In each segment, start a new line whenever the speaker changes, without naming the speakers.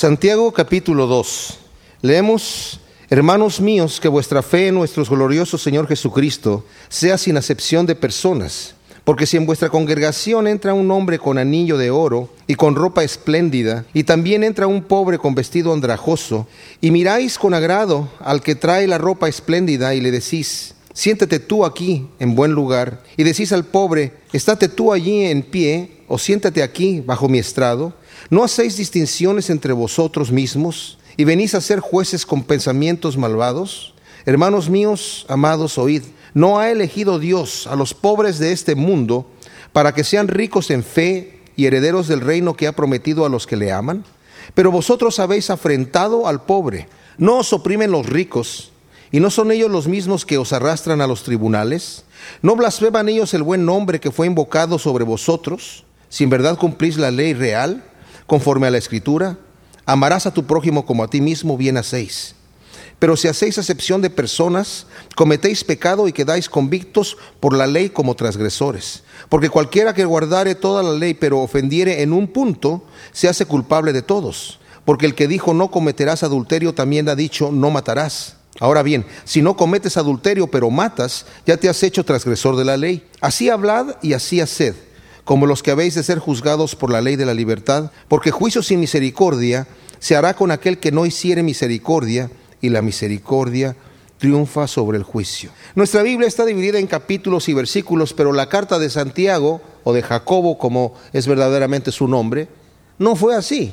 Santiago capítulo 2. Leemos, hermanos míos, que vuestra fe en nuestro glorioso Señor Jesucristo sea sin acepción de personas. Porque si en vuestra congregación entra un hombre con anillo de oro y con ropa espléndida, y también entra un pobre con vestido andrajoso, y miráis con agrado al que trae la ropa espléndida y le decís, siéntate tú aquí en buen lugar, y decís al pobre, estate tú allí en pie, o siéntate aquí bajo mi estrado, ¿No hacéis distinciones entre vosotros mismos y venís a ser jueces con pensamientos malvados? Hermanos míos, amados, oíd, ¿no ha elegido Dios a los pobres de este mundo para que sean ricos en fe y herederos del reino que ha prometido a los que le aman? Pero vosotros habéis afrentado al pobre. ¿No os oprimen los ricos? ¿Y no son ellos los mismos que os arrastran a los tribunales? ¿No blasfeman ellos el buen nombre que fue invocado sobre vosotros? Si en verdad cumplís la ley real, conforme a la escritura, amarás a tu prójimo como a ti mismo, bien hacéis. Pero si hacéis acepción de personas, cometéis pecado y quedáis convictos por la ley como transgresores. Porque cualquiera que guardare toda la ley pero ofendiere en un punto, se hace culpable de todos. Porque el que dijo no cometerás adulterio también ha dicho no matarás. Ahora bien, si no cometes adulterio pero matas, ya te has hecho transgresor de la ley. Así hablad y así haced como los que habéis de ser juzgados por la ley de la libertad, porque juicio sin misericordia se hará con aquel que no hiciere misericordia, y la misericordia triunfa sobre el juicio. Nuestra Biblia está dividida en capítulos y versículos, pero la carta de Santiago, o de Jacobo, como es verdaderamente su nombre, no fue así.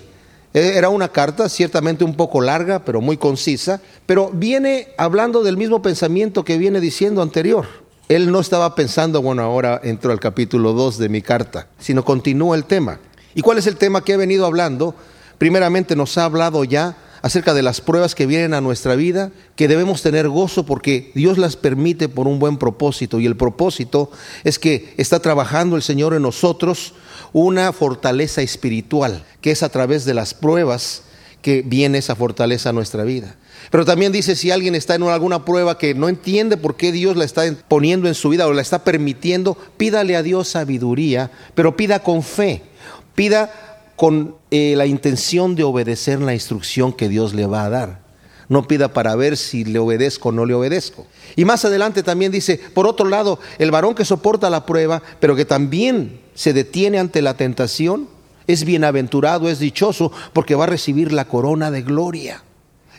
E, era una carta ciertamente un poco larga, pero muy concisa, pero viene hablando del mismo pensamiento que viene diciendo anterior. Él no estaba pensando, bueno, ahora entro al capítulo 2 de mi carta, sino continúa el tema. ¿Y cuál es el tema que he venido hablando? Primeramente nos ha hablado ya acerca de las pruebas que vienen a nuestra vida, que debemos tener gozo porque Dios las permite por un buen propósito. Y el propósito es que está trabajando el Señor en nosotros una fortaleza espiritual, que es a través de las pruebas que viene esa fortaleza a nuestra vida. Pero también dice, si alguien está en alguna prueba que no entiende por qué Dios la está poniendo en su vida o la está permitiendo, pídale a Dios sabiduría, pero pida con fe, pida con eh, la intención de obedecer la instrucción que Dios le va a dar. No pida para ver si le obedezco o no le obedezco. Y más adelante también dice, por otro lado, el varón que soporta la prueba, pero que también se detiene ante la tentación, es bienaventurado, es dichoso, porque va a recibir la corona de gloria.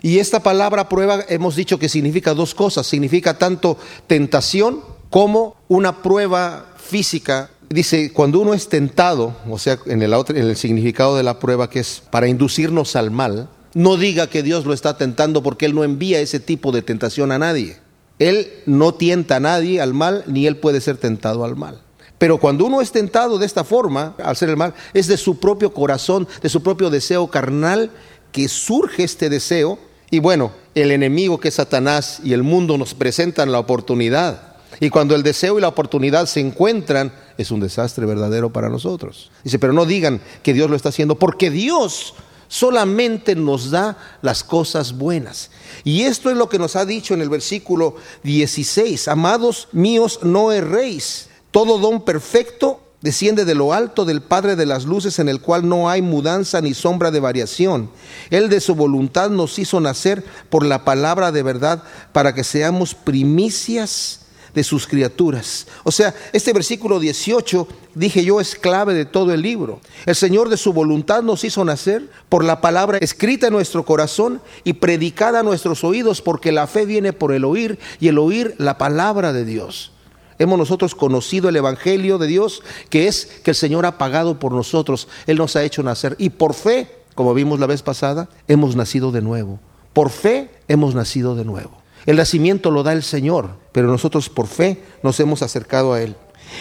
Y esta palabra prueba hemos dicho que significa dos cosas, significa tanto tentación como una prueba física. Dice, cuando uno es tentado, o sea, en el, en el significado de la prueba que es para inducirnos al mal, no diga que Dios lo está tentando porque Él no envía ese tipo de tentación a nadie. Él no tienta a nadie al mal, ni Él puede ser tentado al mal. Pero cuando uno es tentado de esta forma, al ser el mal, es de su propio corazón, de su propio deseo carnal, que surge este deseo y bueno, el enemigo que es Satanás y el mundo nos presentan la oportunidad. Y cuando el deseo y la oportunidad se encuentran, es un desastre verdadero para nosotros. Dice, pero no digan que Dios lo está haciendo, porque Dios solamente nos da las cosas buenas. Y esto es lo que nos ha dicho en el versículo 16, amados míos, no erréis, todo don perfecto desciende de lo alto del Padre de las Luces, en el cual no hay mudanza ni sombra de variación. Él de su voluntad nos hizo nacer por la palabra de verdad para que seamos primicias de sus criaturas. O sea, este versículo 18, dije yo, es clave de todo el libro. El Señor de su voluntad nos hizo nacer por la palabra escrita en nuestro corazón y predicada a nuestros oídos, porque la fe viene por el oír y el oír la palabra de Dios hemos nosotros conocido el Evangelio de Dios, que es que el Señor ha pagado por nosotros, Él nos ha hecho nacer. Y por fe, como vimos la vez pasada, hemos nacido de nuevo. Por fe hemos nacido de nuevo. El nacimiento lo da el Señor, pero nosotros por fe nos hemos acercado a Él.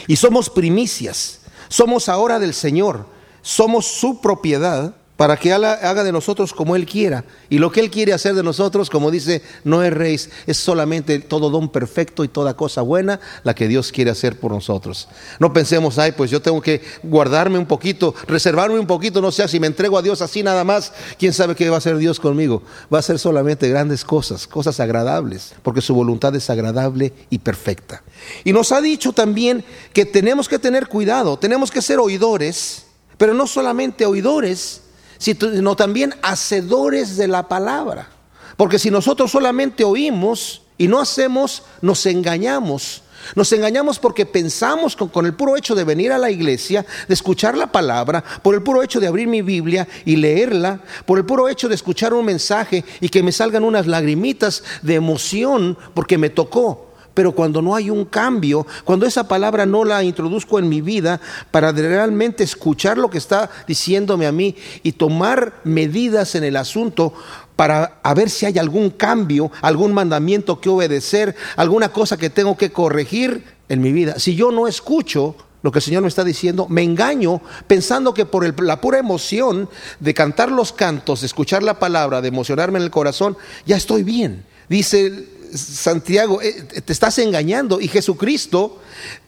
Y somos primicias, somos ahora del Señor, somos su propiedad para que haga de nosotros como Él quiera. Y lo que Él quiere hacer de nosotros, como dice, no es rey, es solamente todo don perfecto y toda cosa buena la que Dios quiere hacer por nosotros. No pensemos, ay, pues yo tengo que guardarme un poquito, reservarme un poquito, no sé, si me entrego a Dios así nada más, ¿quién sabe qué va a hacer Dios conmigo? Va a ser solamente grandes cosas, cosas agradables, porque su voluntad es agradable y perfecta. Y nos ha dicho también que tenemos que tener cuidado, tenemos que ser oidores, pero no solamente oidores, sino también hacedores de la palabra. Porque si nosotros solamente oímos y no hacemos, nos engañamos. Nos engañamos porque pensamos con, el puro hecho de venir a la iglesia, de escuchar la palabra, por el puro hecho de abrir mi Biblia y leerla, por el puro hecho de escuchar un mensaje y que me salgan unas lagrimitas de emoción porque me tocó. Pero cuando no hay un cambio, cuando esa palabra no la introduzco en mi vida para realmente escuchar lo que está diciéndome a mí y tomar medidas en el asunto, para ver si hay algún cambio, algún mandamiento que obedecer, alguna cosa que tengo que corregir en mi vida. Si yo no escucho lo que el Señor me está diciendo, me engaño pensando que por la pura emoción de cantar los cantos, de escuchar la palabra, de emocionarme en el corazón, ya estoy bien. Dice Santiago, eh, te estás engañando. Y Jesucristo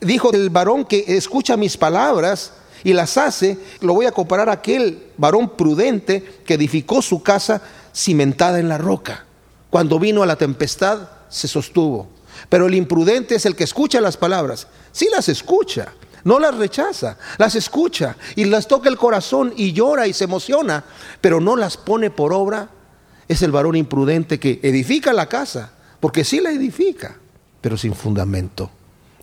dijo, el varón que escucha mis palabras y las hace, lo voy a comparar a aquel varón prudente que edificó su casa cimentada en la roca. Cuando vino a la tempestad, se sostuvo. Pero el imprudente es el que escucha las palabras. Sí las escucha, no las rechaza, las escucha y las toca el corazón y llora y se emociona, pero no las pone por obra. Es el varón imprudente que edifica la casa, porque sí la edifica, pero sin fundamento.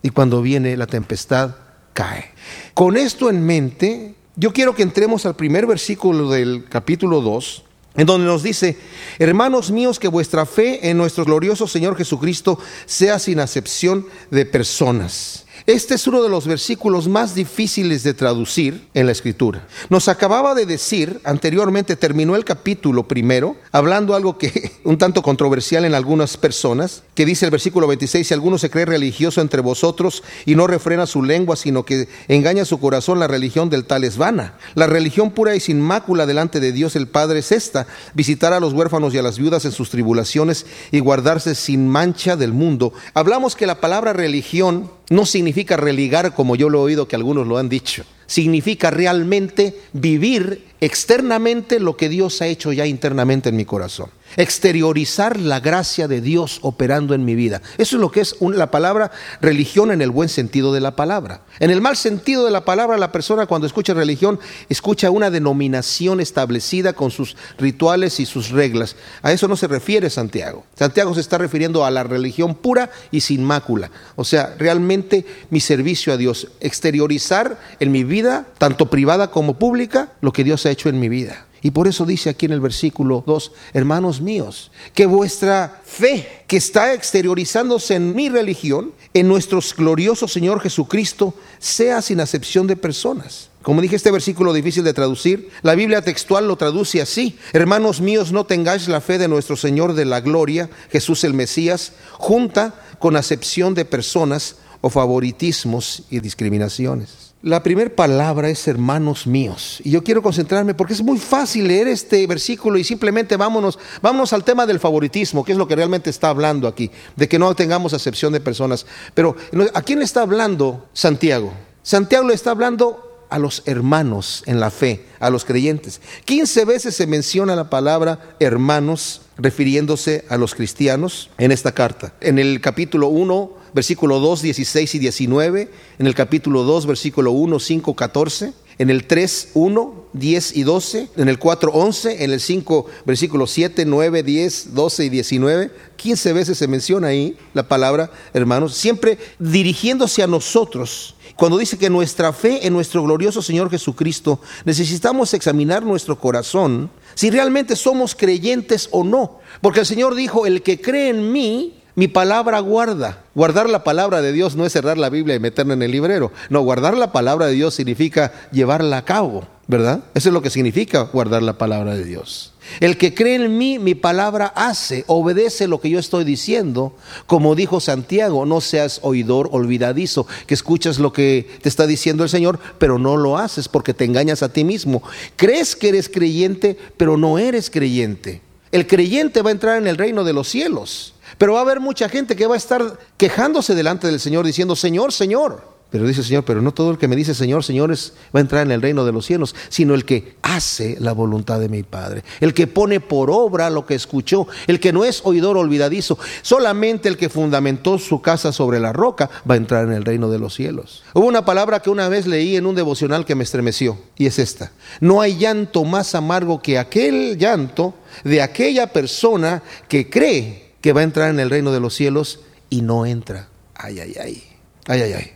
Y cuando viene la tempestad, cae. Con esto en mente, yo quiero que entremos al primer versículo del capítulo 2 en donde nos dice, hermanos míos, que vuestra fe en nuestro glorioso Señor Jesucristo sea sin acepción de personas. Este es uno de los versículos más difíciles de traducir en la escritura. Nos acababa de decir anteriormente, terminó el capítulo primero, hablando algo que un tanto controversial en algunas personas, que dice el versículo 26, si alguno se cree religioso entre vosotros y no refrena su lengua, sino que engaña su corazón, la religión del tal es vana. La religión pura y sin mácula delante de Dios el Padre es esta, visitar a los huérfanos y a las viudas en sus tribulaciones y guardarse sin mancha del mundo. Hablamos que la palabra religión no significa religar como yo lo he oído que algunos lo han dicho. Significa realmente vivir externamente lo que Dios ha hecho ya internamente en mi corazón exteriorizar la gracia de Dios operando en mi vida. Eso es lo que es la palabra religión en el buen sentido de la palabra. En el mal sentido de la palabra, la persona cuando escucha religión escucha una denominación establecida con sus rituales y sus reglas. A eso no se refiere Santiago. Santiago se está refiriendo a la religión pura y sin mácula. O sea, realmente mi servicio a Dios, exteriorizar en mi vida, tanto privada como pública, lo que Dios ha hecho en mi vida. Y por eso dice aquí en el versículo 2, hermanos míos, que vuestra fe que está exteriorizándose en mi religión, en nuestro glorioso Señor Jesucristo, sea sin acepción de personas. Como dije, este versículo difícil de traducir, la Biblia textual lo traduce así. Hermanos míos, no tengáis la fe de nuestro Señor de la gloria, Jesús el Mesías, junta con acepción de personas o favoritismos y discriminaciones. La primera palabra es hermanos míos. Y yo quiero concentrarme porque es muy fácil leer este versículo y simplemente vámonos, vámonos al tema del favoritismo, que es lo que realmente está hablando aquí, de que no tengamos acepción de personas. Pero ¿a quién le está hablando Santiago? Santiago le está hablando a los hermanos en la fe, a los creyentes. 15 veces se menciona la palabra hermanos refiriéndose a los cristianos en esta carta. En el capítulo 1 versículo 2, 16 y 19, en el capítulo 2, versículo 1, 5, 14, en el 3, 1, 10 y 12, en el 4, 11, en el 5, versículo 7, 9, 10, 12 y 19. 15 veces se menciona ahí la palabra, hermanos, siempre dirigiéndose a nosotros. Cuando dice que nuestra fe en nuestro glorioso Señor Jesucristo, necesitamos examinar nuestro corazón si realmente somos creyentes o no. Porque el Señor dijo, el que cree en mí, mi palabra guarda. Guardar la palabra de Dios no es cerrar la Biblia y meterla en el librero. No, guardar la palabra de Dios significa llevarla a cabo, ¿verdad? Eso es lo que significa guardar la palabra de Dios. El que cree en mí, mi palabra hace, obedece lo que yo estoy diciendo. Como dijo Santiago, no seas oidor olvidadizo, que escuchas lo que te está diciendo el Señor, pero no lo haces porque te engañas a ti mismo. Crees que eres creyente, pero no eres creyente. El creyente va a entrar en el reino de los cielos. Pero va a haber mucha gente que va a estar quejándose delante del Señor diciendo, Señor, Señor. Pero dice Señor, pero no todo el que me dice Señor, señores va a entrar en el reino de los cielos, sino el que hace la voluntad de mi Padre, el que pone por obra lo que escuchó, el que no es oidor olvidadizo, solamente el que fundamentó su casa sobre la roca va a entrar en el reino de los cielos. Hubo una palabra que una vez leí en un devocional que me estremeció, y es esta, no hay llanto más amargo que aquel llanto de aquella persona que cree que va a entrar en el reino de los cielos y no entra. Ay, ay, ay. Ay, ay, ay.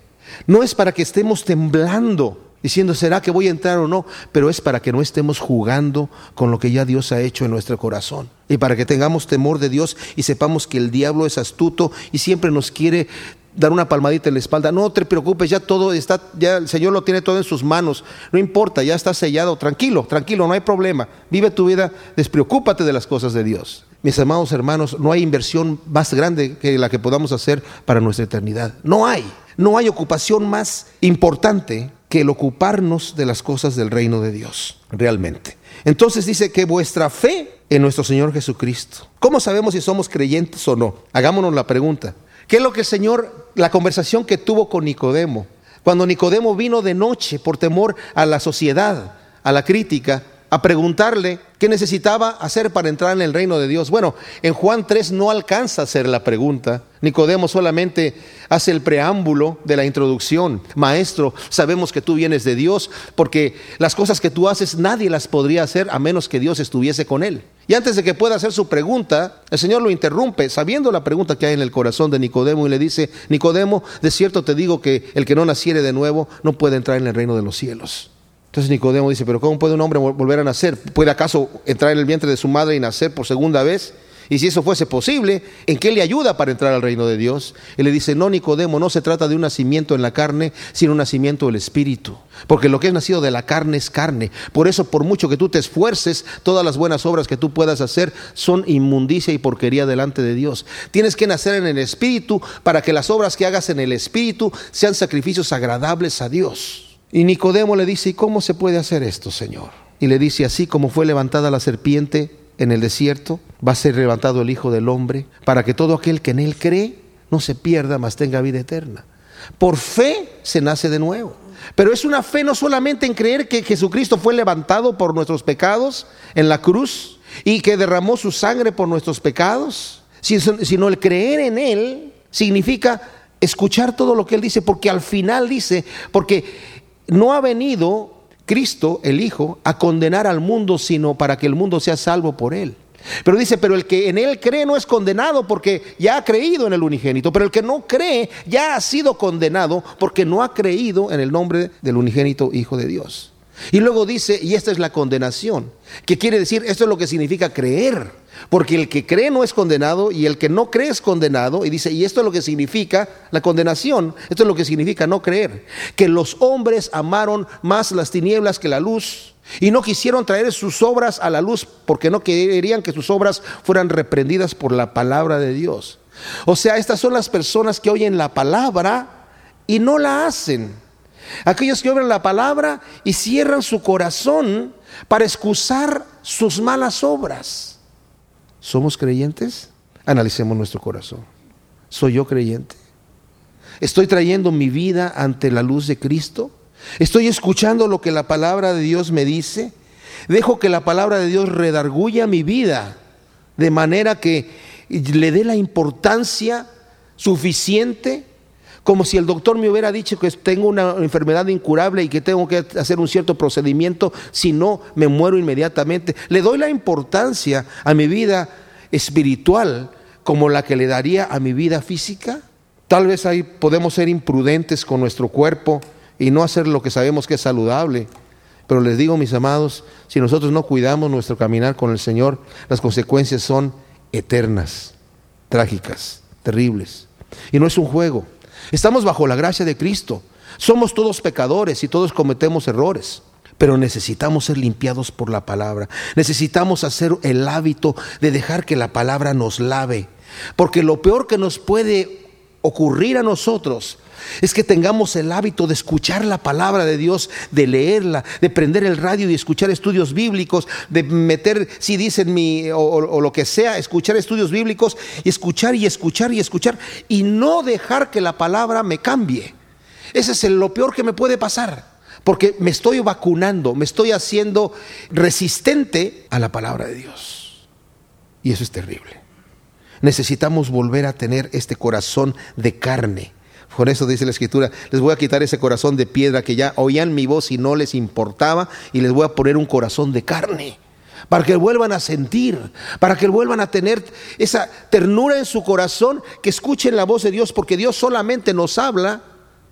No es para que estemos temblando diciendo, ¿será que voy a entrar o no? Pero es para que no estemos jugando con lo que ya Dios ha hecho en nuestro corazón. Y para que tengamos temor de Dios y sepamos que el diablo es astuto y siempre nos quiere dar una palmadita en la espalda. No te preocupes, ya todo está, ya el Señor lo tiene todo en sus manos. No importa, ya está sellado. Tranquilo, tranquilo, no hay problema. Vive tu vida, despreocúpate de las cosas de Dios. Mis amados hermanos, no hay inversión más grande que la que podamos hacer para nuestra eternidad. No hay. No hay ocupación más importante que el ocuparnos de las cosas del reino de Dios, realmente. Entonces dice que vuestra fe en nuestro Señor Jesucristo. ¿Cómo sabemos si somos creyentes o no? Hagámonos la pregunta. ¿Qué es lo que el Señor, la conversación que tuvo con Nicodemo? Cuando Nicodemo vino de noche por temor a la sociedad, a la crítica, a preguntarle qué necesitaba hacer para entrar en el reino de Dios. Bueno, en Juan 3 no alcanza a hacer la pregunta. Nicodemo solamente hace el preámbulo de la introducción. Maestro, sabemos que tú vienes de Dios porque las cosas que tú haces nadie las podría hacer a menos que Dios estuviese con él. Y antes de que pueda hacer su pregunta, el Señor lo interrumpe, sabiendo la pregunta que hay en el corazón de Nicodemo, y le dice, Nicodemo, de cierto te digo que el que no naciere de nuevo no puede entrar en el reino de los cielos. Entonces Nicodemo dice, pero ¿cómo puede un hombre volver a nacer? ¿Puede acaso entrar en el vientre de su madre y nacer por segunda vez? Y si eso fuese posible, ¿en qué le ayuda para entrar al reino de Dios? Y le dice, no, Nicodemo, no se trata de un nacimiento en la carne, sino un nacimiento del Espíritu. Porque lo que es nacido de la carne es carne. Por eso, por mucho que tú te esfuerces, todas las buenas obras que tú puedas hacer son inmundicia y porquería delante de Dios. Tienes que nacer en el Espíritu para que las obras que hagas en el Espíritu sean sacrificios agradables a Dios. Y Nicodemo le dice, ¿y cómo se puede hacer esto, Señor? Y le dice, así como fue levantada la serpiente en el desierto, va a ser levantado el Hijo del Hombre, para que todo aquel que en él cree no se pierda, mas tenga vida eterna. Por fe se nace de nuevo. Pero es una fe no solamente en creer que Jesucristo fue levantado por nuestros pecados en la cruz y que derramó su sangre por nuestros pecados, sino el creer en Él significa escuchar todo lo que Él dice, porque al final dice, porque no ha venido Cristo, el Hijo, a condenar al mundo, sino para que el mundo sea salvo por Él. Pero dice, pero el que en Él cree no es condenado porque ya ha creído en el unigénito, pero el que no cree ya ha sido condenado porque no ha creído en el nombre del unigénito Hijo de Dios. Y luego dice, y esta es la condenación, que quiere decir, esto es lo que significa creer. Porque el que cree no es condenado y el que no cree es condenado. Y dice, y esto es lo que significa la condenación, esto es lo que significa no creer. Que los hombres amaron más las tinieblas que la luz y no quisieron traer sus obras a la luz porque no querían que sus obras fueran reprendidas por la palabra de Dios. O sea, estas son las personas que oyen la palabra y no la hacen. Aquellos que oyen la palabra y cierran su corazón para excusar sus malas obras. ¿Somos creyentes? Analicemos nuestro corazón. ¿Soy yo creyente? ¿Estoy trayendo mi vida ante la luz de Cristo? ¿Estoy escuchando lo que la palabra de Dios me dice? ¿Dejo que la palabra de Dios redarguya mi vida de manera que le dé la importancia suficiente como si el doctor me hubiera dicho que tengo una enfermedad incurable y que tengo que hacer un cierto procedimiento, si no me muero inmediatamente. Le doy la importancia a mi vida espiritual como la que le daría a mi vida física. Tal vez ahí podemos ser imprudentes con nuestro cuerpo y no hacer lo que sabemos que es saludable. Pero les digo, mis amados, si nosotros no cuidamos nuestro caminar con el Señor, las consecuencias son eternas, trágicas, terribles. Y no es un juego. Estamos bajo la gracia de Cristo. Somos todos pecadores y todos cometemos errores, pero necesitamos ser limpiados por la palabra. Necesitamos hacer el hábito de dejar que la palabra nos lave, porque lo peor que nos puede ocurrir a nosotros es que tengamos el hábito de escuchar la palabra de Dios, de leerla, de prender el radio y escuchar estudios bíblicos, de meter, si dicen mi, o, lo que sea, escuchar estudios bíblicos, y escuchar y escuchar y escuchar, y no dejar que la palabra me cambie. Ese es lo peor que me puede pasar. Porque me estoy vacunando, me estoy haciendo resistente a la palabra de Dios. Y eso es terrible. Necesitamos volver a tener este corazón de carne. Por eso dice la escritura, les voy a quitar ese corazón de piedra que ya oían mi voz y no les importaba y les voy a poner un corazón de carne para que vuelvan a sentir, para que vuelvan a tener esa ternura en su corazón, que escuchen la voz de Dios, porque Dios solamente nos habla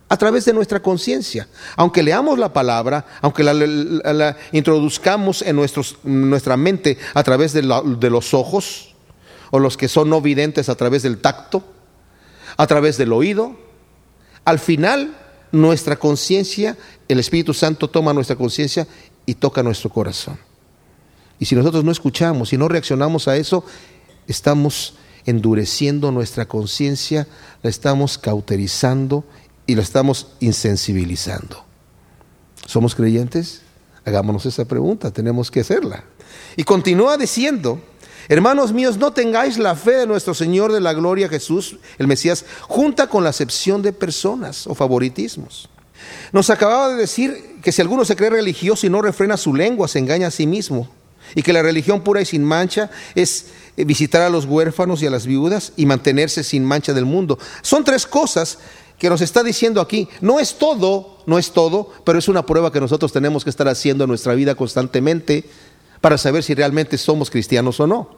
a través de nuestra conciencia. Aunque leamos la palabra, aunque la, introduzcamos en nuestra mente a través de, de los ojos, o los que son no videntes a través del tacto, a través del oído, al final nuestra conciencia, el Espíritu Santo toma nuestra conciencia y toca nuestro corazón. Y si nosotros no escuchamos y no reaccionamos a eso, estamos endureciendo nuestra conciencia, la estamos cauterizando y la estamos insensibilizando. ¿Somos creyentes? Hagámonos esa pregunta, tenemos que hacerla. Y continúa diciendo, hermanos míos, no tengáis la fe de nuestro Señor de la gloria Jesús, el Mesías, junta con la acepción de personas o favoritismos. Nos acababa de decir que si alguno se cree religioso y no refrena su lengua, se engaña a sí mismo y que la religión pura y sin mancha es eh, visitar a los huérfanos y a las viudas y mantenerse sin mancha del mundo. Son tres cosas que nos está diciendo aquí. No es todo, no es todo, pero es una prueba que nosotros tenemos que estar haciendo en nuestra vida constantemente para saber si realmente somos cristianos o no.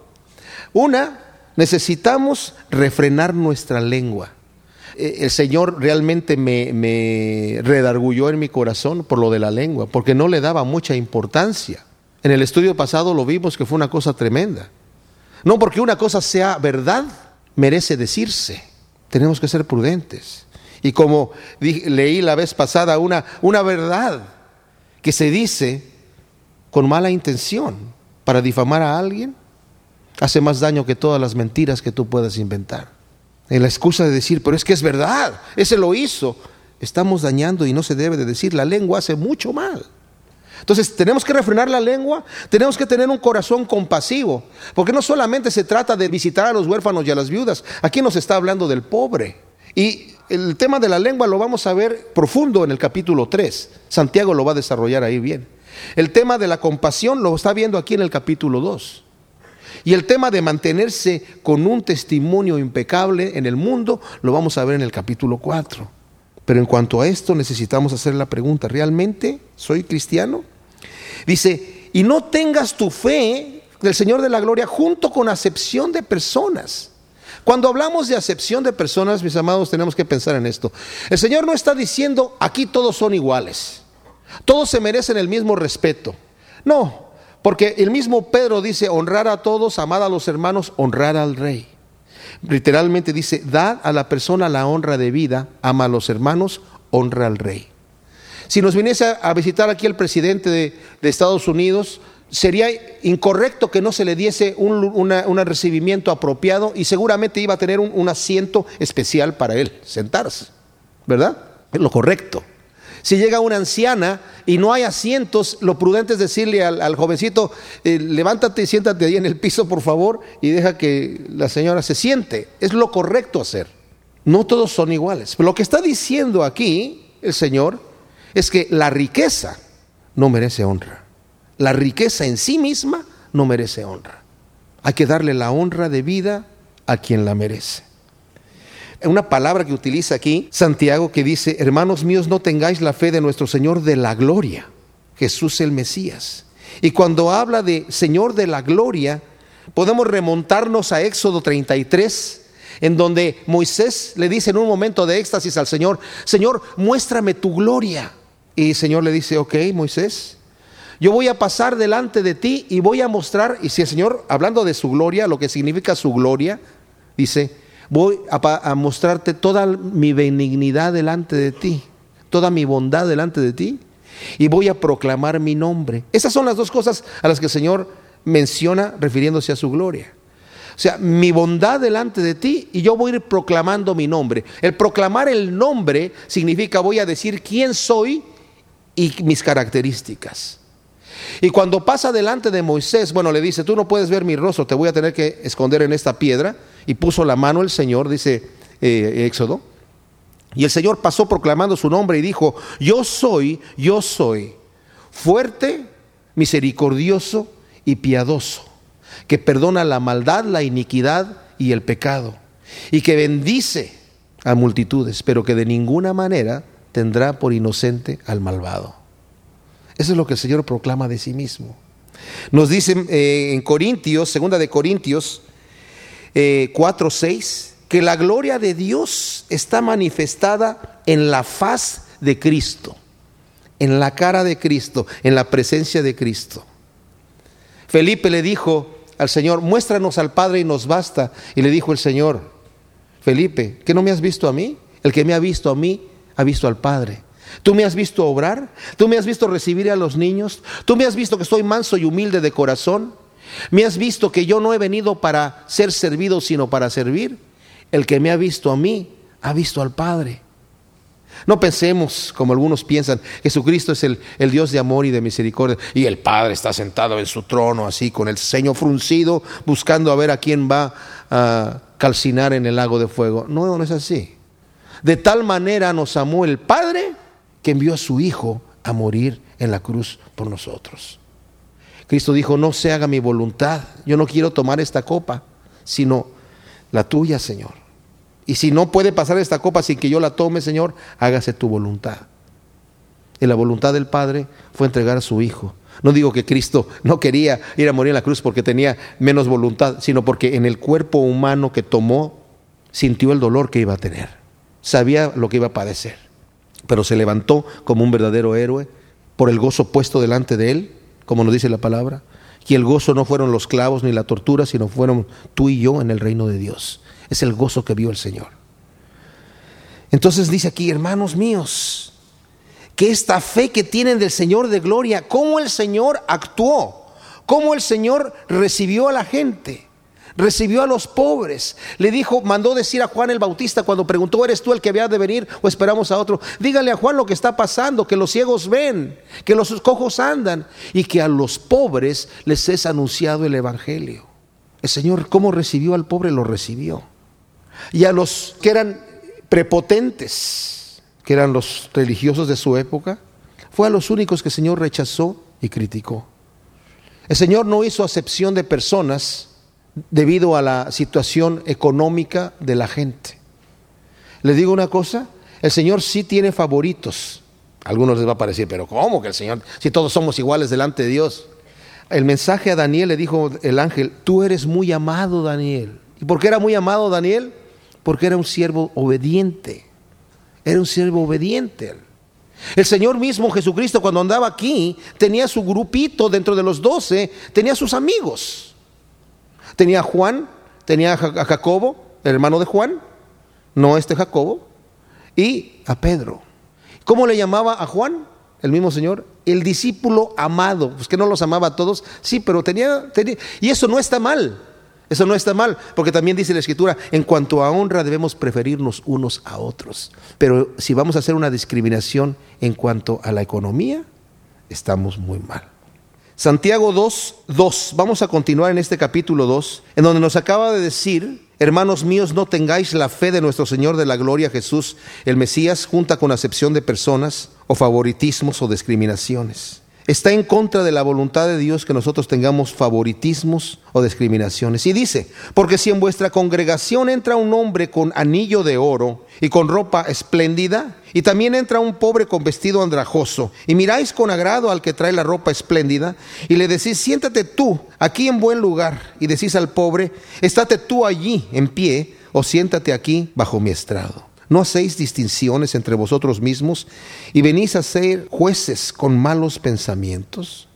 Una, necesitamos refrenar nuestra lengua. Eh, el Señor realmente me, me redargulló en mi corazón por lo de la lengua, porque no le daba mucha importancia. En el estudio pasado lo vimos que fue una cosa tremenda. No porque una cosa sea verdad, merece decirse. Tenemos que ser prudentes. Y como leí la vez pasada, una, una verdad que se dice con mala intención para difamar a alguien, hace más daño que todas las mentiras que tú puedas inventar. En la excusa de decir, pero es que es verdad, ese lo hizo, estamos dañando y no se debe de decir, la lengua hace mucho mal. Entonces tenemos que refrenar la lengua, tenemos que tener un corazón compasivo, porque no solamente se trata de visitar a los huérfanos y a las viudas, aquí nos está hablando del pobre. Y el tema de la lengua lo vamos a ver profundo en el capítulo 3, Santiago lo va a desarrollar ahí bien. El tema de la compasión lo está viendo aquí en el capítulo 2. Y el tema de mantenerse con un testimonio impecable en el mundo lo vamos a ver en el capítulo 4. Pero en cuanto a esto necesitamos hacer la pregunta, ¿realmente soy cristiano? Dice, y no tengas tu fe del Señor de la Gloria junto con acepción de personas. Cuando hablamos de acepción de personas, mis amados, tenemos que pensar en esto. El Señor no está diciendo, aquí todos son iguales, todos se merecen el mismo respeto. No, porque el mismo Pedro dice, honrar a todos, amar a los hermanos, honrar al rey. Literalmente dice, da a la persona la honra de vida, ama a los hermanos, honra al rey. Si nos viniese a visitar aquí el presidente de, Estados Unidos, sería incorrecto que no se le diese un, recibimiento apropiado y seguramente iba a tener un, asiento especial para él sentarse, ¿verdad? Es lo correcto. Si llega una anciana y no hay asientos, lo prudente es decirle al, jovencito, eh, levántate y siéntate ahí en el piso, por favor, y deja que la señora se siente. Es lo correcto hacer. No todos son iguales. Lo que está diciendo aquí el Señor es que la riqueza no merece honra. La riqueza en sí misma no merece honra. Hay que darle la honra de vida a quien la merece una palabra que utiliza aquí Santiago que dice, hermanos míos, no tengáis la fe de nuestro Señor de la gloria, Jesús el Mesías. Y cuando habla de Señor de la gloria, podemos remontarnos a Éxodo 33, en donde Moisés le dice en un momento de éxtasis al Señor, Señor, muéstrame tu gloria. Y el Señor le dice, ok, Moisés, yo voy a pasar delante de ti y voy a mostrar, y si el Señor, hablando de su gloria, lo que significa su gloria, dice, voy a, mostrarte toda mi benignidad delante de ti, toda mi bondad delante de ti, y voy a proclamar mi nombre. Esas son las dos cosas a las que el Señor menciona refiriéndose a su gloria. O sea, mi bondad delante de ti y yo voy a ir proclamando mi nombre. El proclamar el nombre significa voy a decir quién soy y mis características. Y cuando pasa delante de Moisés, bueno, le dice, tú no puedes ver mi rostro, te voy a tener que esconder en esta piedra y puso la mano el Señor, dice eh, Éxodo, Y el Señor pasó proclamando su nombre y dijo, yo soy, yo soy, fuerte, misericordioso y piadoso, que perdona la maldad, la iniquidad y el pecado, y que bendice a multitudes, pero que de ninguna manera tendrá por inocente al malvado. Eso es lo que el Señor proclama de sí mismo. Nos dice eh, en Corintios, segunda de Corintios eh, 4, 6, que la gloria de Dios está manifestada en la faz de Cristo, en la cara de Cristo, en la presencia de Cristo. Felipe le dijo al Señor, muéstranos al Padre y nos basta. Y le dijo el Señor, Felipe, ¿que no me has visto a mí? El que me ha visto a mí, ha visto al Padre. Tú me has visto obrar, tú me has visto recibir a los niños, tú me has visto que soy manso y humilde de corazón, me has visto que yo no he venido para ser servido, sino para servir. El que me ha visto a mí, ha visto al Padre. No pensemos, como algunos piensan, Jesucristo es el, el, Dios de amor y de misericordia y el Padre está sentado en su trono así, con el ceño fruncido, buscando a ver a quién va a calcinar en el lago de fuego. No, no es así. De tal manera nos amó el Padre que envió a su Hijo a morir en la cruz por nosotros. Cristo dijo, no se haga mi voluntad, yo no quiero tomar esta copa, sino la tuya, Señor. Y si no puede pasar esta copa sin que yo la tome, Señor, hágase tu voluntad. Y la voluntad del Padre fue entregar a su Hijo. No digo que Cristo no quería ir a morir en la cruz porque tenía menos voluntad, sino porque en el cuerpo humano que tomó sintió el dolor que iba a tener. Sabía lo que iba a padecer. Pero se levantó como un verdadero héroe por el gozo puesto delante de él como nos dice la palabra. Y el gozo no fueron los clavos ni la tortura, sino fueron tú y yo en el reino de Dios. Es el gozo que vio el Señor. Entonces dice aquí, hermanos míos, que esta fe que tienen del Señor de gloria, cómo el Señor actuó, cómo el Señor recibió a la gente recibió a los pobres. Le dijo, mandó decir a Juan el Bautista cuando preguntó, ¿eres tú el que había de venir o esperamos a otro? Dígale a Juan lo que está pasando, que los ciegos ven, que los cojos andan y que a los pobres les es anunciado el Evangelio. El Señor, ¿cómo recibió al pobre? Lo recibió. Y a los que eran prepotentes, que eran los religiosos de su época, fue a los únicos que el Señor rechazó y criticó. El Señor no hizo acepción de personas debido a la situación económica de la gente. Les digo una cosa, el Señor sí tiene favoritos. Algunos les va a parecer, pero ¿cómo que el Señor, si todos somos iguales delante de Dios? El mensaje a Daniel le dijo el ángel, tú eres muy amado Daniel. ¿Y por qué era muy amado Daniel? Porque era un siervo obediente. Era un siervo obediente. El Señor mismo Jesucristo cuando andaba aquí tenía su grupito dentro de los doce, tenía sus amigos. Tenía a Juan, tenía a Jacobo, el hermano de Juan, no este Jacobo, y a Pedro. ¿Cómo le llamaba a Juan? El mismo Señor, el discípulo amado. Pues que no los amaba a todos, sí, pero tenía, tenía, y eso no está mal. Eso no está mal, porque también dice la Escritura, en cuanto a honra debemos preferirnos unos a otros. Pero si vamos a hacer una discriminación en cuanto a la economía, estamos muy mal. Santiago 2, 2. Vamos a continuar en este capítulo 2, en donde nos acaba de decir, hermanos míos, no tengáis la fe de nuestro Señor de la gloria Jesús, el Mesías, junta con acepción de personas o favoritismos o discriminaciones. Está en contra de la voluntad de Dios que nosotros tengamos favoritismos o discriminaciones. Y dice, porque si en vuestra congregación entra un hombre con anillo de oro y con ropa espléndida, y también entra un pobre con vestido andrajoso, y miráis con agrado al que trae la ropa espléndida, y le decís, siéntate tú aquí en buen lugar, y decís al pobre, estate tú allí en pie, o siéntate aquí bajo mi estrado. ¿No hacéis distinciones entre vosotros mismos y venís a ser jueces con malos pensamientos?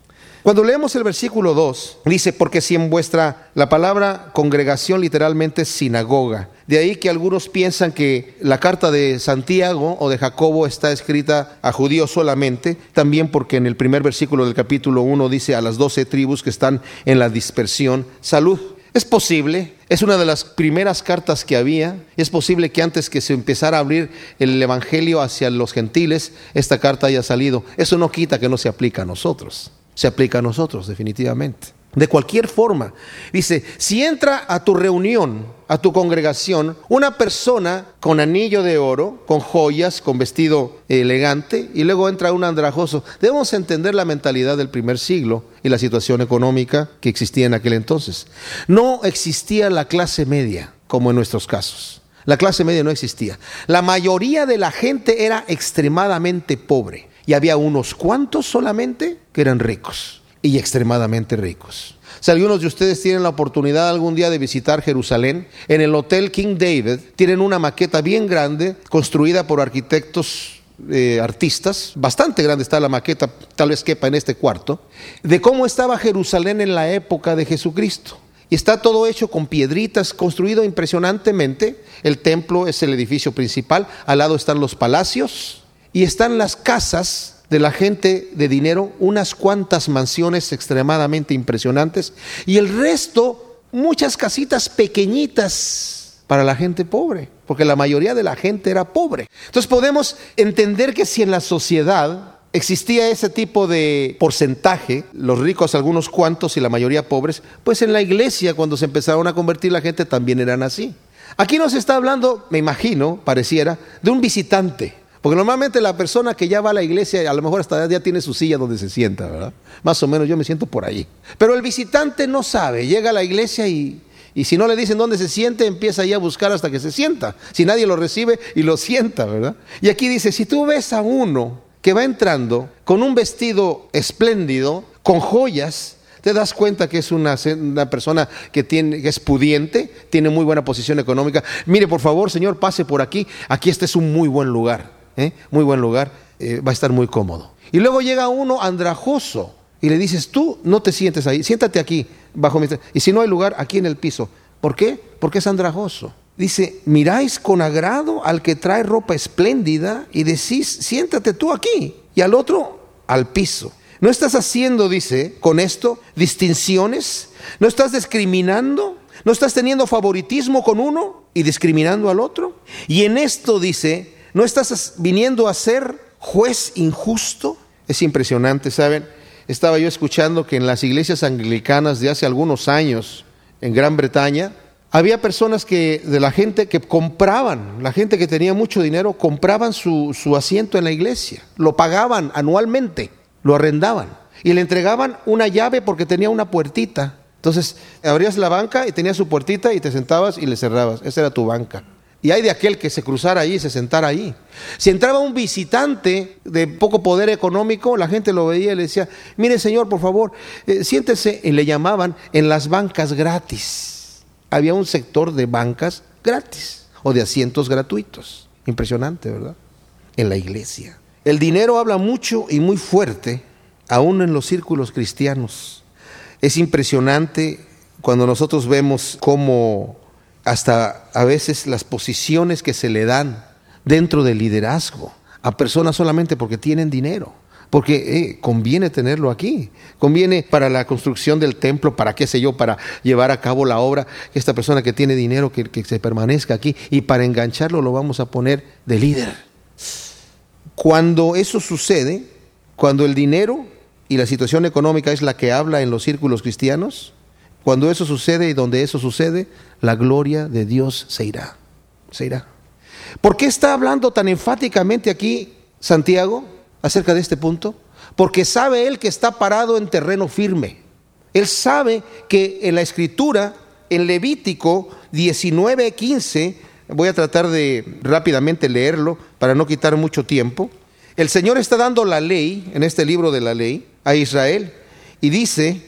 Cuando leemos el versículo 2, dice, porque si en vuestra, la palabra congregación literalmente es sinagoga. De ahí que algunos piensan que la carta de Santiago o de Jacobo está escrita a judíos solamente, también porque en el primer versículo del capítulo 1 dice a las doce tribus que están en la dispersión, salud. Es posible, es una de las primeras cartas que había, es posible que antes que se empezara a abrir el Evangelio hacia los gentiles, esta carta haya salido. Eso no quita que no se aplique a nosotros, se aplica a nosotros definitivamente. de cualquier forma. Dice, si entra a tu reunión, a tu congregación, una persona con anillo de oro, con joyas, con vestido elegante, y luego entra un andrajoso, debemos entender la mentalidad del primer siglo y la situación económica que existía en aquel entonces. No existía la clase media, como en nuestros casos. La clase media no existía. La mayoría de la gente era extremadamente pobre y había unos cuantos solamente que eran ricos y extremadamente ricos. Si algunos de ustedes tienen la oportunidad algún día de visitar Jerusalén, en el Hotel King David tienen una maqueta bien grande construida por arquitectos eh, artistas, bastante grande está la maqueta, tal vez quepa en este cuarto, de cómo estaba Jerusalén en la época de Jesucristo. Y está todo hecho con piedritas, construido impresionantemente. El templo es el edificio principal, al lado están los palacios y están las casas de la gente de dinero, unas cuantas mansiones extremadamente impresionantes y el resto, muchas casitas pequeñitas para la gente pobre, porque la mayoría de la gente era pobre. Entonces podemos entender que si en la sociedad existía ese tipo de porcentaje, los ricos algunos cuantos y la mayoría pobres, pues en la iglesia cuando se empezaron a convertir la gente también eran así. Aquí nos está hablando, me imagino, pareciera, de un visitante porque normalmente la persona que ya va a la iglesia, a lo mejor hasta ya tiene su silla donde se sienta, ¿verdad? Más o menos yo me siento por ahí. Pero el visitante no sabe, llega a la iglesia y, y si no le dicen dónde se siente, empieza ahí a buscar hasta que se sienta. Si nadie lo recibe y lo sienta, ¿verdad? Y aquí dice, si tú ves a uno que va entrando con un vestido espléndido, con joyas, te das cuenta que es una, una, persona que, tiene, que es pudiente, tiene muy buena posición económica. Mire, por favor, señor, pase por aquí. Aquí este es un muy buen lugar. ¿Eh? muy buen lugar, eh, va a estar muy cómodo. Y luego llega uno andrajoso y le dices, tú no te sientes ahí, siéntate aquí, bajo mi... Y si no hay lugar, aquí en el piso. ¿Por qué? Porque es andrajoso. Dice, miráis con agrado al que trae ropa espléndida y decís, siéntate tú aquí. Y al otro, al piso. ¿No estás haciendo, dice, con esto distinciones? ¿No estás discriminando? ¿No estás teniendo favoritismo con uno y discriminando al otro? Y en esto dice, ¿No estás viniendo a ser juez injusto? Es impresionante, ¿saben? Estaba yo escuchando que en las iglesias anglicanas de hace algunos años, en Gran Bretaña, había personas que, de la gente que compraban, la gente que tenía mucho dinero, compraban su, su asiento en la iglesia, lo pagaban anualmente, lo arrendaban y le entregaban una llave porque tenía una puertita. Entonces abrías la banca y tenía su puertita y te sentabas y le cerrabas. Esa era tu banca. Y hay de aquel que se cruzara ahí y se sentara ahí. Si entraba un visitante de poco poder económico, la gente lo veía y le decía, mire señor, por favor, eh, siéntese. Y le llamaban en las bancas gratis. Había un sector de bancas gratis o de asientos gratuitos. Impresionante, ¿verdad? En la iglesia. El dinero habla mucho y muy fuerte, aún en los círculos cristianos. Es impresionante cuando nosotros vemos cómo hasta a veces las posiciones que se le dan dentro del liderazgo a personas solamente porque tienen dinero. Porque eh, conviene tenerlo aquí, conviene para la construcción del templo, para qué sé yo, para llevar a cabo la obra, que esta persona que tiene dinero, que, que se permanezca aquí, y para engancharlo lo vamos a poner de líder. Cuando eso sucede, cuando el dinero y la situación económica es la que habla en los círculos cristianos, cuando eso sucede y donde eso sucede, la gloria de Dios se irá. Se irá. ¿Por qué está hablando tan enfáticamente aquí Santiago acerca de este punto? Porque sabe él que está parado en terreno firme. Él sabe que en la escritura, en Levítico 19:15, voy a tratar de rápidamente leerlo para no quitar mucho tiempo. El Señor está dando la ley, en este libro de la ley, a Israel y dice,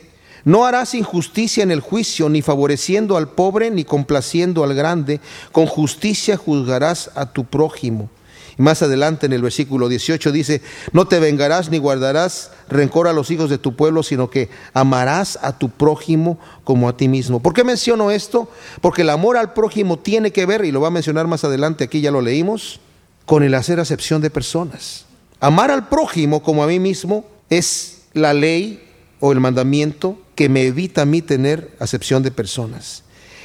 no harás injusticia en el juicio, ni favoreciendo al pobre, ni complaciendo al grande. Con justicia juzgarás a tu prójimo. Y más adelante en el versículo 18 dice, no te vengarás ni guardarás rencor a los hijos de tu pueblo, sino que amarás a tu prójimo como a ti mismo. ¿Por qué menciono esto? Porque el amor al prójimo tiene que ver, y lo va a mencionar más adelante, aquí ya lo leímos, con el hacer acepción de personas. Amar al prójimo como a mí mismo es la ley o el mandamiento que me evita a mí tener acepción de personas.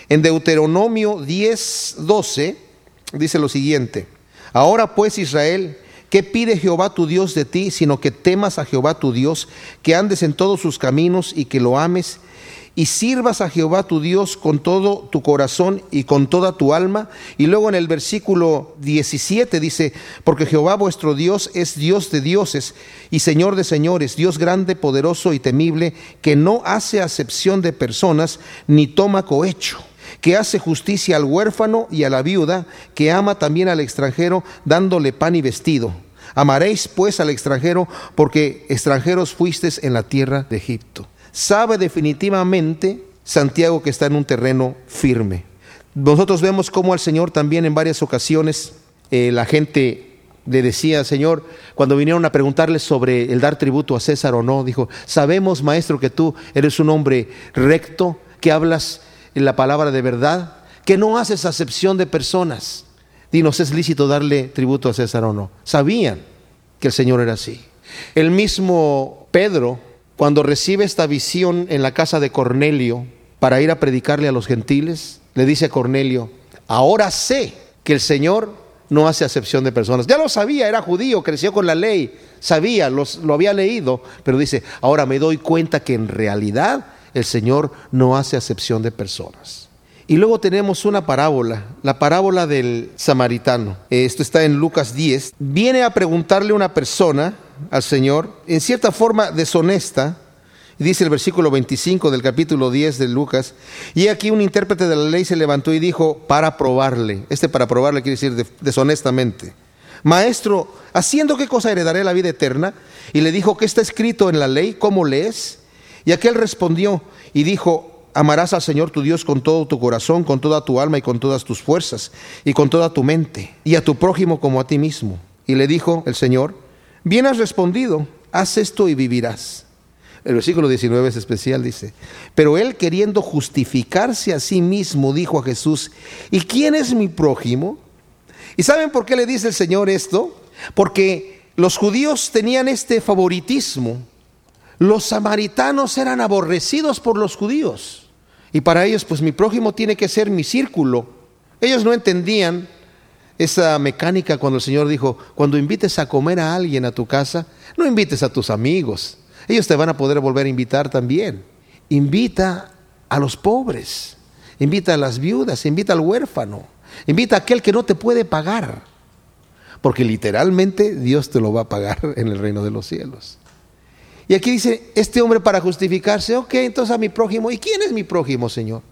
En Deuteronomio 10, 12 dice lo siguiente, ahora pues Israel, ¿qué pide Jehová tu Dios de ti, sino que temas a Jehová tu Dios, que andes en todos sus caminos y que lo ames y sirvas a Jehová tu Dios con todo tu corazón y con toda tu alma. Y luego en el versículo 17 dice, porque Jehová vuestro Dios es Dios de dioses y Señor de señores, Dios grande, poderoso y temible, que no hace acepción de personas ni toma cohecho que hace justicia al huérfano y a la viuda, que ama también al extranjero, dándole pan y vestido. Amaréis pues al extranjero, porque extranjeros fuisteis en la tierra de Egipto sabe definitivamente Santiago que está en un terreno firme. Nosotros vemos cómo al Señor también en varias ocasiones eh, la gente le decía, Señor, cuando vinieron a preguntarle sobre el dar tributo a César o no, dijo, sabemos, maestro, que tú eres un hombre recto, que hablas la palabra de verdad, que no haces acepción de personas. Dinos, ¿es lícito darle tributo a César o no? Sabían que el Señor era así. El mismo Pedro, cuando recibe esta visión en la casa de Cornelio para ir a predicarle a los gentiles, le dice a Cornelio, ahora sé que el Señor no hace acepción de personas. Ya lo sabía, era judío, creció con la ley, sabía, lo había leído, pero dice, ahora me doy cuenta que en realidad el Señor no hace acepción de personas. Y luego tenemos una parábola, la parábola del samaritano. Esto está en Lucas 10. Viene a preguntarle una persona al Señor, en cierta forma deshonesta, dice el versículo 25 del capítulo 10 de Lucas, y aquí un intérprete de la ley se levantó y dijo, para probarle, este para probarle quiere decir deshonestamente, Maestro, ¿haciendo qué cosa heredaré la vida eterna? Y le dijo, ¿qué está escrito en la ley? ¿Cómo lees? Y aquel respondió y dijo, amarás al Señor tu Dios con todo tu corazón, con toda tu alma y con todas tus fuerzas y con toda tu mente, y a tu prójimo como a ti mismo. Y le dijo el Señor, Bien has respondido, haz esto y vivirás. El versículo 19 es especial, dice, pero él queriendo justificarse a sí mismo, dijo a Jesús, ¿y quién es mi prójimo? ¿Y saben por qué le dice el Señor esto? Porque los judíos tenían este favoritismo. Los samaritanos eran aborrecidos por los judíos. Y para ellos, pues mi prójimo tiene que ser mi círculo. Ellos no entendían esa mecánica cuando el Señor dijo, cuando invites a comer a alguien a tu casa, no invites a tus amigos, ellos te van a poder volver a invitar también. Invita a los pobres, invita a las viudas, invita al huérfano, invita a aquel que no te puede pagar, porque literalmente Dios te lo va a pagar en el reino de los cielos. Y aquí dice, este hombre para justificarse, ok, entonces a mi prójimo, ¿y quién es mi prójimo, Señor?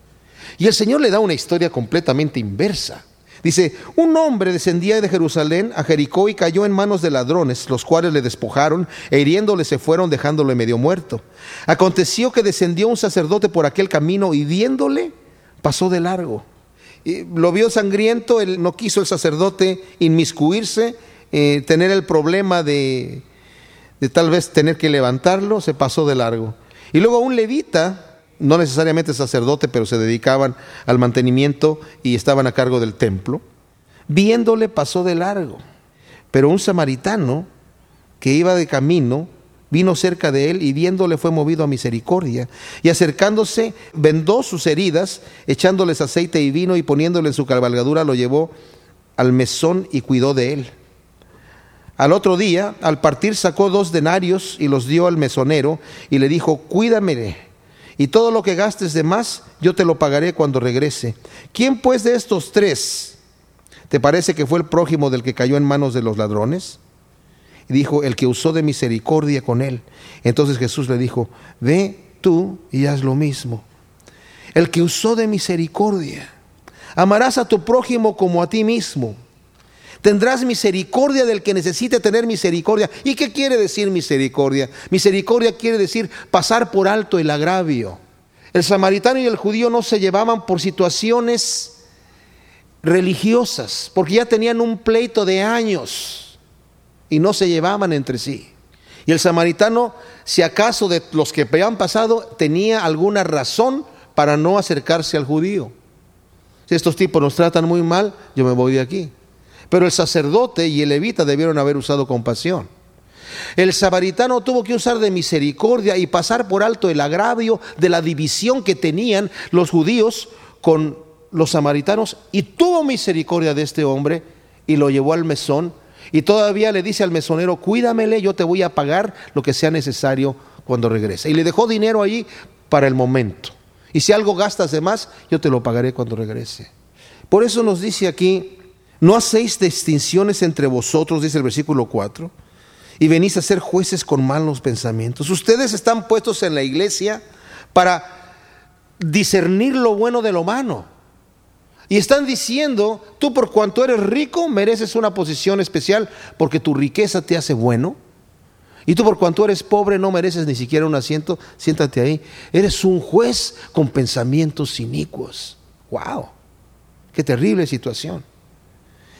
Y el Señor le da una historia completamente inversa. Dice, un hombre descendía de Jerusalén a Jericó y cayó en manos de ladrones, los cuales le despojaron e hiriéndole se fueron dejándole medio muerto. Aconteció que descendió un sacerdote por aquel camino y viéndole pasó de largo. Y lo vio sangriento, él no quiso el sacerdote inmiscuirse, eh, tener el problema de, de tal vez tener que levantarlo, se pasó de largo. Y luego un levita no necesariamente sacerdote, pero se dedicaban al mantenimiento y estaban a cargo del templo, viéndole pasó de largo. Pero un samaritano que iba de camino vino cerca de él y viéndole fue movido a misericordia. Y acercándose, vendó sus heridas, echándoles aceite y vino y poniéndole en su cabalgadura, lo llevó al mesón y cuidó de él. Al otro día, al partir, sacó dos denarios y los dio al mesonero y le dijo, cuídame y todo lo que gastes de más, yo te lo pagaré cuando regrese. ¿Quién pues de estos tres te parece que fue el prójimo del que cayó en manos de los ladrones? Y dijo, el que usó de misericordia con él. Entonces Jesús le dijo, ve tú y haz lo mismo. El que usó de misericordia. Amarás a tu prójimo como a ti mismo. Tendrás misericordia del que necesite tener misericordia. ¿Y qué quiere decir misericordia? Misericordia quiere decir pasar por alto el agravio. El samaritano y el judío no se llevaban por situaciones religiosas, porque ya tenían un pleito de años y no se llevaban entre sí. Y el samaritano, si acaso de los que habían pasado, tenía alguna razón para no acercarse al judío. Si estos tipos nos tratan muy mal, yo me voy de aquí. Pero el sacerdote y el levita debieron haber usado compasión. El samaritano tuvo que usar de misericordia y pasar por alto el agravio de la división que tenían los judíos con los samaritanos y tuvo misericordia de este hombre y lo llevó al mesón y todavía le dice al mesonero, cuídamele, yo te voy a pagar lo que sea necesario cuando regrese. Y le dejó dinero allí para el momento. Y si algo gastas de más, yo te lo pagaré cuando regrese. Por eso nos dice aquí, no hacéis distinciones entre vosotros, dice el versículo 4, y venís a ser jueces con malos pensamientos. Ustedes están puestos en la iglesia para discernir lo bueno de lo malo. Y están diciendo, tú por cuanto eres rico mereces una posición especial porque tu riqueza te hace bueno. Y tú por cuanto eres pobre no mereces ni siquiera un asiento, siéntate ahí. Eres un juez con pensamientos inicuos. ¡Wow! ¡Qué terrible situación!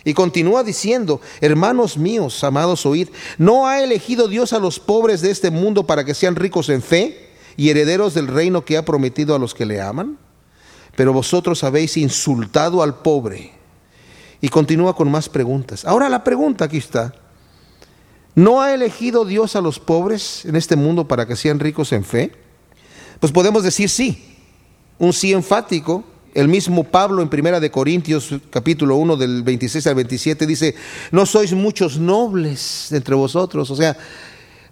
Y continúa diciendo, hermanos míos, amados, oíd, ¿no ha elegido Dios a los pobres de este mundo para que sean ricos en fe y herederos del reino que ha prometido a los que le aman? Pero vosotros habéis insultado al pobre. Y continúa con más preguntas. Ahora la pregunta aquí está. ¿No ha elegido Dios a los pobres en este mundo para que sean ricos en fe? Pues podemos decir sí, un sí enfático, el mismo Pablo en Primera de Corintios capítulo 1 del 26 al 27 dice, "No sois muchos nobles entre vosotros", o sea,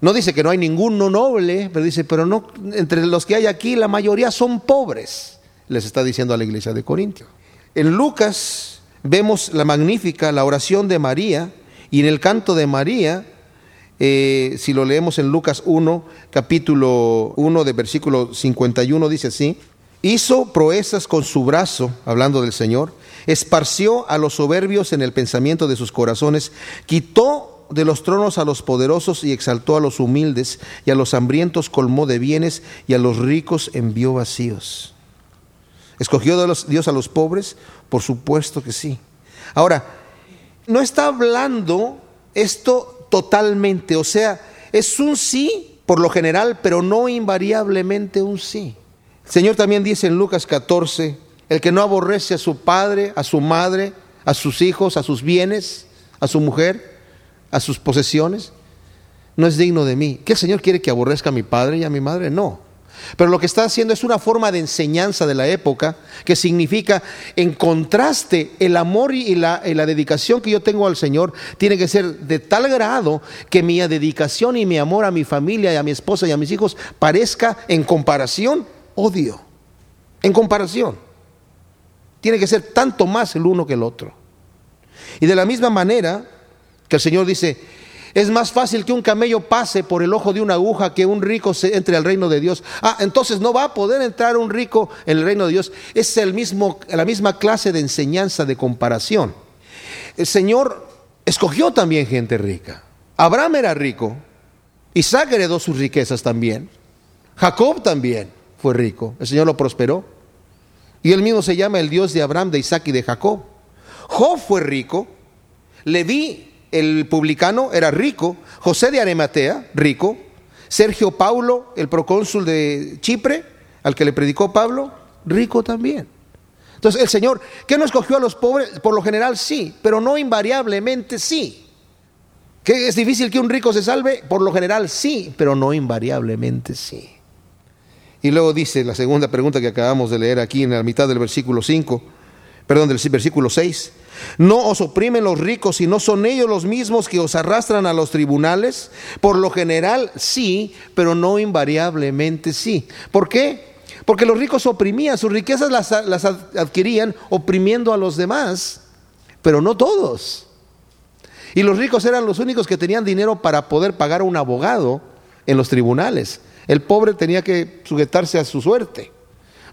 no dice que no hay ninguno noble, pero dice, "Pero no entre los que hay aquí la mayoría son pobres", les está diciendo a la iglesia de Corintios. En Lucas vemos la magnífica la oración de María y en el canto de María eh, si lo leemos en Lucas 1, capítulo 1 de versículo 51, dice así, Hizo proezas con su brazo, hablando del Señor, esparció a los soberbios en el pensamiento de sus corazones, quitó de los tronos a los poderosos y exaltó a los humildes, y a los hambrientos colmó de bienes, y a los ricos envió vacíos. ¿Escogió Dios a los pobres? Por supuesto que sí. Ahora, no está hablando esto totalmente, o sea, es un sí por lo general, pero no invariablemente un sí. Señor también dice en Lucas 14, el que no aborrece a su padre, a su madre, a sus hijos, a sus bienes, a su mujer, a sus posesiones, no es digno de mí. ¿Qué el Señor quiere que aborrezca a mi padre y a mi madre? No. Pero lo que está haciendo es una forma de enseñanza de la época que significa, en contraste, el amor y la, y la, dedicación que yo tengo al Señor tiene que ser de tal grado que mi dedicación y mi amor a mi familia y a mi esposa y a mis hijos parezca en comparación odio. En comparación, tiene que ser tanto más el uno que el otro. Y de la misma manera que el Señor dice, es más fácil que un camello pase por el ojo de una aguja que un rico se entre al reino de Dios. Ah, entonces no va a poder entrar un rico en el reino de Dios. Es el mismo, la misma clase de enseñanza, de comparación. El Señor escogió también gente rica. Abraham era rico. Isaac heredó sus riquezas también. Jacob también fue rico, el Señor lo prosperó. Y él mismo se llama el Dios de Abraham, de Isaac y de Jacob. Job fue rico, Leví, el publicano, era rico, José de Arimatea, rico, Sergio Paulo, el procónsul de Chipre, al que le predicó Pablo, rico también. Entonces el Señor, ¿qué no escogió a los pobres? Por lo general sí, pero no invariablemente sí. ¿Que es difícil que un rico se salve? Por lo general sí, pero no invariablemente sí. Y luego dice la segunda pregunta que acabamos de leer aquí en la mitad del versículo 5, perdón, del versículo 6. ¿No os oprimen los ricos y no son ellos los mismos que os arrastran a los tribunales? Por lo general sí, pero no invariablemente sí. ¿Por qué? Porque los ricos oprimían, sus riquezas las, las adquirían oprimiendo a los demás, pero no todos. Y los ricos eran los únicos que tenían dinero para poder pagar a un abogado en los tribunales. El pobre tenía que sujetarse a su suerte.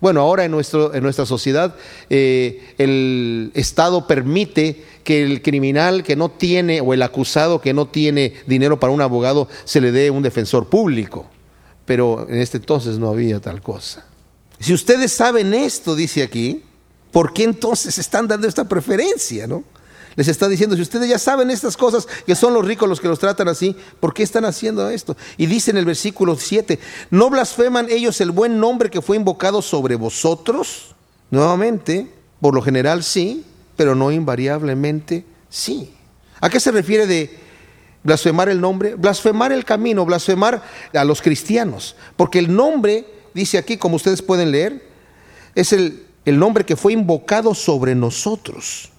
Bueno, ahora en, nuestro, en nuestra sociedad eh, el Estado permite que el criminal que no tiene o el acusado que no tiene dinero para un abogado se le dé un defensor público. Pero en este entonces no había tal cosa. Si ustedes saben esto, dice aquí, ¿por qué entonces están dando esta preferencia? ¿no? Les está diciendo, si ustedes ya saben estas cosas, que son los ricos los que los tratan así, ¿por qué están haciendo esto? Y dice en el versículo 7, ¿no blasfeman ellos el buen nombre que fue invocado sobre vosotros? Nuevamente, por lo general sí, pero no invariablemente sí. ¿A qué se refiere de blasfemar el nombre? Blasfemar el camino, blasfemar a los cristianos. Porque el nombre, dice aquí, como ustedes pueden leer, es el, el nombre que fue invocado sobre nosotros.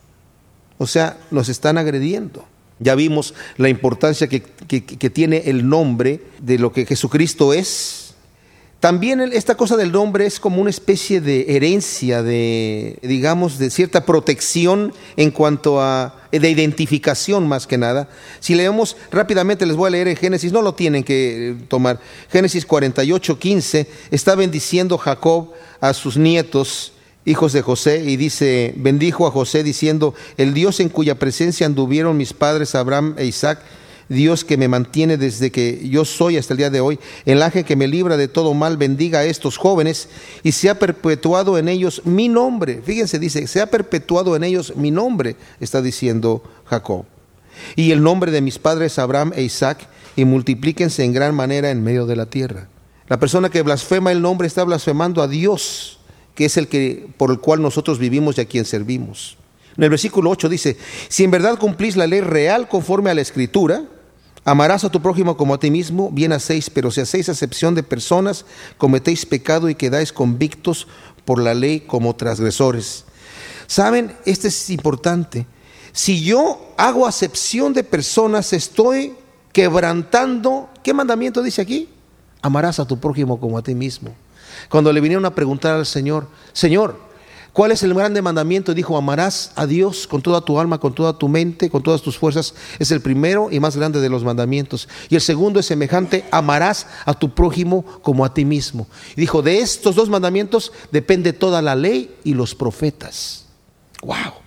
O sea, nos están agrediendo. Ya vimos la importancia que, tiene el nombre de lo que Jesucristo es. También esta cosa del nombre es como una especie de herencia, de, digamos, de cierta protección en cuanto a, de identificación más que nada. Si leemos rápidamente, les voy a leer en Génesis, no lo tienen que eh, tomar. Génesis 48, 15, está bendiciendo Jacob a sus nietos, hijos de José, y dice, bendijo a José diciendo, el Dios en cuya presencia anduvieron mis padres Abraham e Isaac, Dios que me mantiene desde que yo soy hasta el día de hoy, el ángel que me libra de todo mal, bendiga a estos jóvenes y se ha perpetuado en ellos mi nombre. Fíjense, dice, se ha perpetuado en ellos mi nombre, está diciendo Jacob. Y el nombre de mis padres Abraham e Isaac, y multiplíquense en gran manera en medio de la tierra. La persona que blasfema el nombre está blasfemando a Dios, que es el que por el cual nosotros vivimos y a quien servimos. En el versículo 8 dice, si en verdad cumplís la ley real conforme a la escritura, Amarás a tu prójimo como a ti mismo, bien hacéis, pero si hacéis acepción de personas, cometéis pecado y quedáis convictos por la ley como transgresores. ¿Saben? Este es importante. Si yo hago acepción de personas, estoy quebrantando, ¿qué mandamiento dice aquí? Amarás a tu prójimo como a ti mismo. Cuando le vinieron a preguntar al Señor, Señor, ¿Cuál es el grande mandamiento? Dijo, amarás a Dios con toda tu alma, con toda tu mente, con todas tus fuerzas. Es el primero y más grande de los mandamientos. Y el segundo es semejante, amarás a tu prójimo como a ti mismo. Y dijo, de estos dos mandamientos depende toda la ley y los profetas. Wow.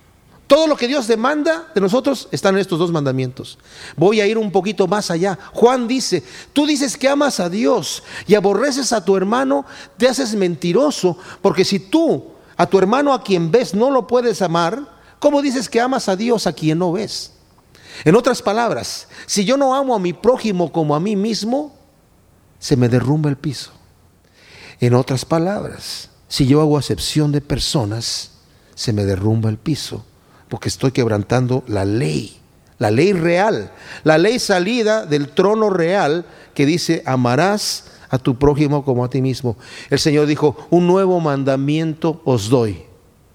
Todo lo que Dios demanda de nosotros están en estos dos mandamientos. Voy a ir un poquito más allá. Juan dice, tú dices que amas a Dios y aborreces a tu hermano, te haces mentiroso, porque si tú a tu hermano a quien ves no lo puedes amar, ¿cómo dices que amas a Dios a quien no ves? En otras palabras, si yo no amo a mi prójimo como a mí mismo, se me derrumba el piso. En otras palabras, si yo hago acepción de personas, se me derrumba el piso, porque estoy quebrantando la ley, la ley real, la ley salida del trono real que dice, amarás a tu prójimo como a ti mismo. El Señor dijo, un nuevo mandamiento os doy.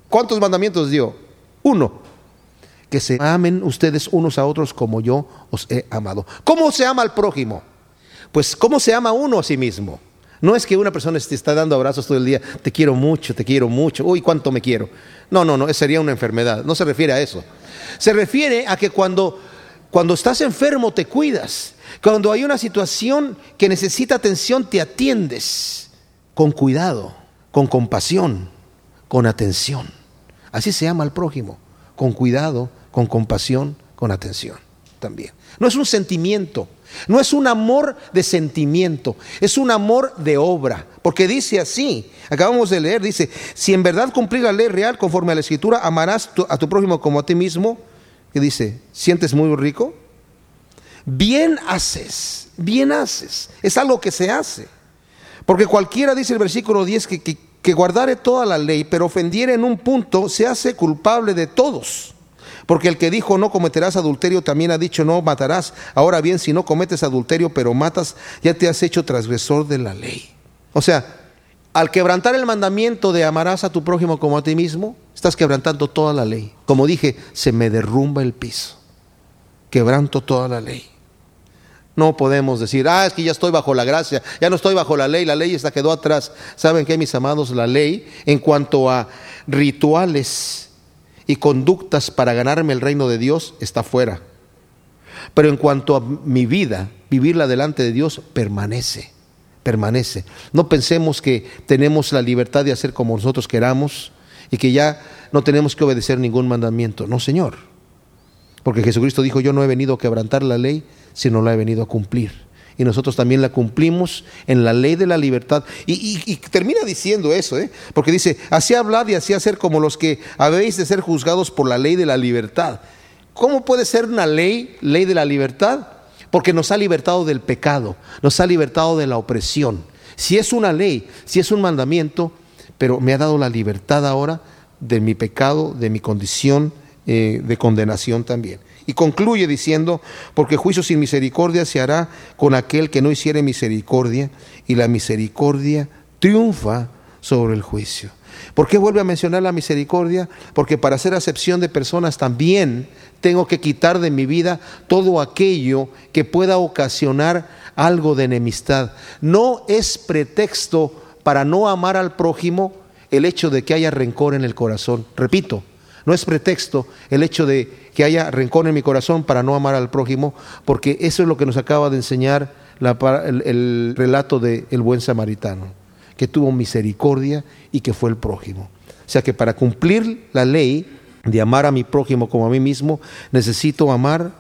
¿Cuántos mandamientos dio? Uno. Que se amen ustedes unos a otros como yo os he amado. ¿Cómo se ama al prójimo? Pues ¿cómo se ama uno a sí mismo? No es que una persona te está dando abrazos todo el día, te quiero mucho, te quiero mucho, uy, cuánto me quiero. No, no, no, sería una enfermedad, no se refiere a eso. Se refiere a que cuando, cuando estás enfermo te cuidas, cuando hay una situación que necesita atención, te atiendes con cuidado, con compasión, con atención. Así se ama al prójimo, con cuidado, con compasión, con atención también. No es un sentimiento, no es un amor de sentimiento, es un amor de obra. Porque dice así, acabamos de leer, dice, si en verdad cumplir la ley real conforme a la escritura, amarás a tu prójimo como a ti mismo. Y dice, ¿sientes muy rico? Bien haces, bien haces. Es algo que se hace. Porque cualquiera, dice el versículo 10, que, que, que guardare toda la ley, pero ofendiere en un punto, se hace culpable de todos. Porque el que dijo no cometerás adulterio también ha dicho no matarás. Ahora bien, si no cometes adulterio pero matas, ya te has hecho transgresor de la ley. O sea, al quebrantar el mandamiento de amarás a tu prójimo como a ti mismo, estás quebrantando toda la ley. Como dije, se me derrumba el piso. Quebranto toda la ley. No podemos decir, ah, es que ya estoy bajo la gracia, ya no estoy bajo la ley, la ley está quedó atrás. ¿Saben qué, mis amados? La ley, en cuanto a rituales y conductas para ganarme el reino de Dios, está fuera. Pero en cuanto a mi vida, vivirla delante de Dios, permanece, permanece. No pensemos que tenemos la libertad de hacer como nosotros queramos y que ya no tenemos que obedecer ningún mandamiento. No, Señor. Porque Jesucristo dijo, yo no he venido a quebrantar la ley, sino la he venido a cumplir. Y nosotros también la cumplimos en la ley de la libertad. Y, termina diciendo eso, ¿eh? porque dice, así hablad y así hacer como los que habéis de ser juzgados por la ley de la libertad. ¿Cómo puede ser una ley, ley de la libertad? Porque nos ha libertado del pecado, nos ha libertado de la opresión. Si es una ley, si es un mandamiento, pero me ha dado la libertad ahora de mi pecado, de mi condición eh, de condenación también. Y concluye diciendo, porque juicio sin misericordia se hará con aquel que no hiciere misericordia, y la misericordia triunfa sobre el juicio. ¿Por qué vuelve a mencionar la misericordia? Porque para hacer acepción de personas también tengo que quitar de mi vida todo aquello que pueda ocasionar algo de enemistad. No es pretexto para no amar al prójimo el hecho de que haya rencor en el corazón. Repito, no es pretexto el hecho de que haya rencor en mi corazón para no amar al prójimo, porque eso es lo que nos acaba de enseñar el, relato del el buen samaritano, que tuvo misericordia y que fue el prójimo. O sea que para cumplir la ley de amar a mi prójimo como a mí mismo, necesito amar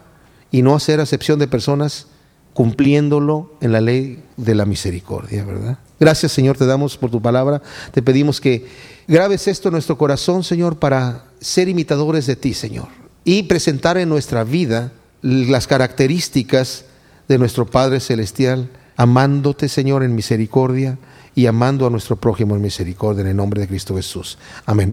y no hacer acepción de personas cumpliéndolo en la ley de la misericordia, ¿verdad? Gracias Señor, te damos por tu palabra, te pedimos que grabes esto en nuestro corazón, Señor, para ser imitadores de ti, Señor, y presentar en nuestra vida las características de nuestro Padre Celestial, amándote, Señor, en misericordia y amando a nuestro prójimo en misericordia, en el nombre de Cristo Jesús. Amén.